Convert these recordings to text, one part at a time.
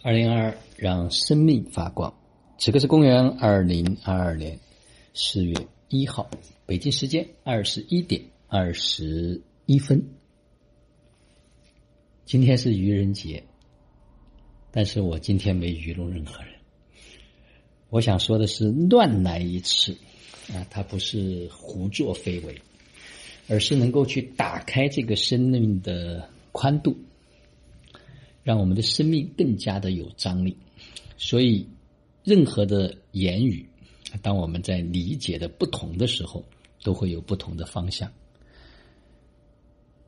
二零二二，让生命发光。此刻是公元二零二二年四月一号，北京时间二十一点二十一分。今天是愚人节，但是我今天没愚弄任何人。我想说的是，乱来一次啊，它不是胡作非为，而是能够去打开这个生命的宽度。让我们的生命更加的有张力，所以任何的言语，当我们在理解的不同的时候，都会有不同的方向。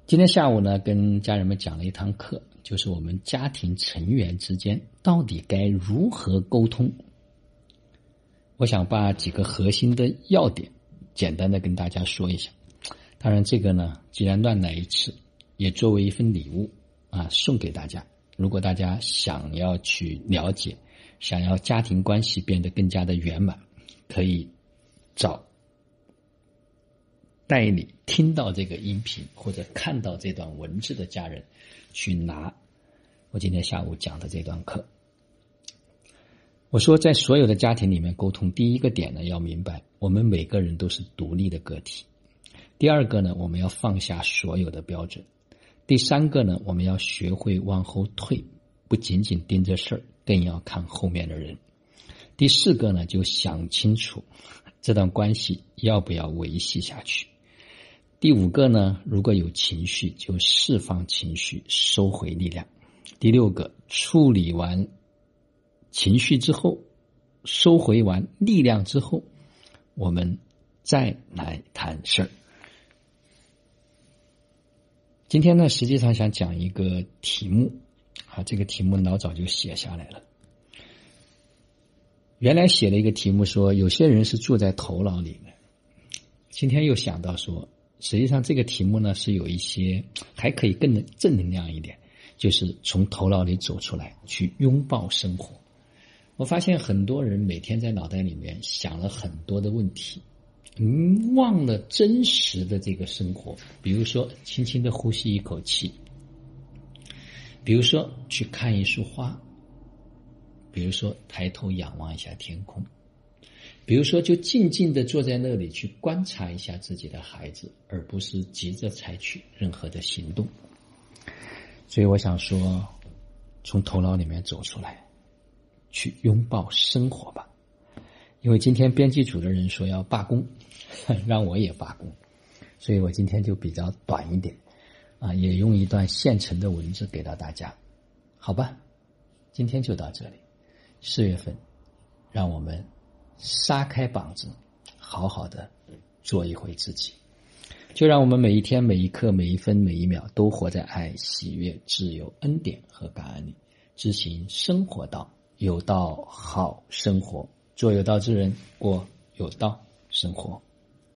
今天下午呢，跟家人们讲了一堂课，就是我们家庭成员之间到底该如何沟通。我想把几个核心的要点简单的跟大家说一下。当然，这个呢，既然乱来一次，也作为一份礼物啊，送给大家。如果大家想要去了解，想要家庭关系变得更加的圆满，可以找带你听到这个音频或者看到这段文字的家人去拿我今天下午讲的这段课。我说，在所有的家庭里面沟通，第一个点呢，要明白我们每个人都是独立的个体；第二个呢，我们要放下所有的标准。第三个呢，我们要学会往后退，不仅仅盯着事儿，更要看后面的人。第四个呢，就想清楚这段关系要不要维系下去。第五个呢，如果有情绪，就释放情绪，收回力量。第六个，处理完情绪之后，收回完力量之后，我们再来谈事儿。今天呢，实际上想讲一个题目，啊，这个题目老早就写下来了。原来写了一个题目说，有些人是住在头脑里面。今天又想到说，实际上这个题目呢是有一些还可以更正能量一点，就是从头脑里走出来，去拥抱生活。我发现很多人每天在脑袋里面想了很多的问题。嗯，忘了真实的这个生活，比如说轻轻的呼吸一口气，比如说去看一束花，比如说抬头仰望一下天空，比如说就静静的坐在那里去观察一下自己的孩子，而不是急着采取任何的行动。所以我想说，从头脑里面走出来，去拥抱生活吧。因为今天编辑组的人说要罢工，让我也罢工，所以我今天就比较短一点，啊，也用一段现成的文字给到大家，好吧？今天就到这里。四月份，让我们撒开膀子，好好的做一回自己。就让我们每一天、每一刻、每一分、每一秒，都活在爱、喜悦、自由、恩典和感恩里，执行生活道，有道好生活。做有道之人，过有道生活。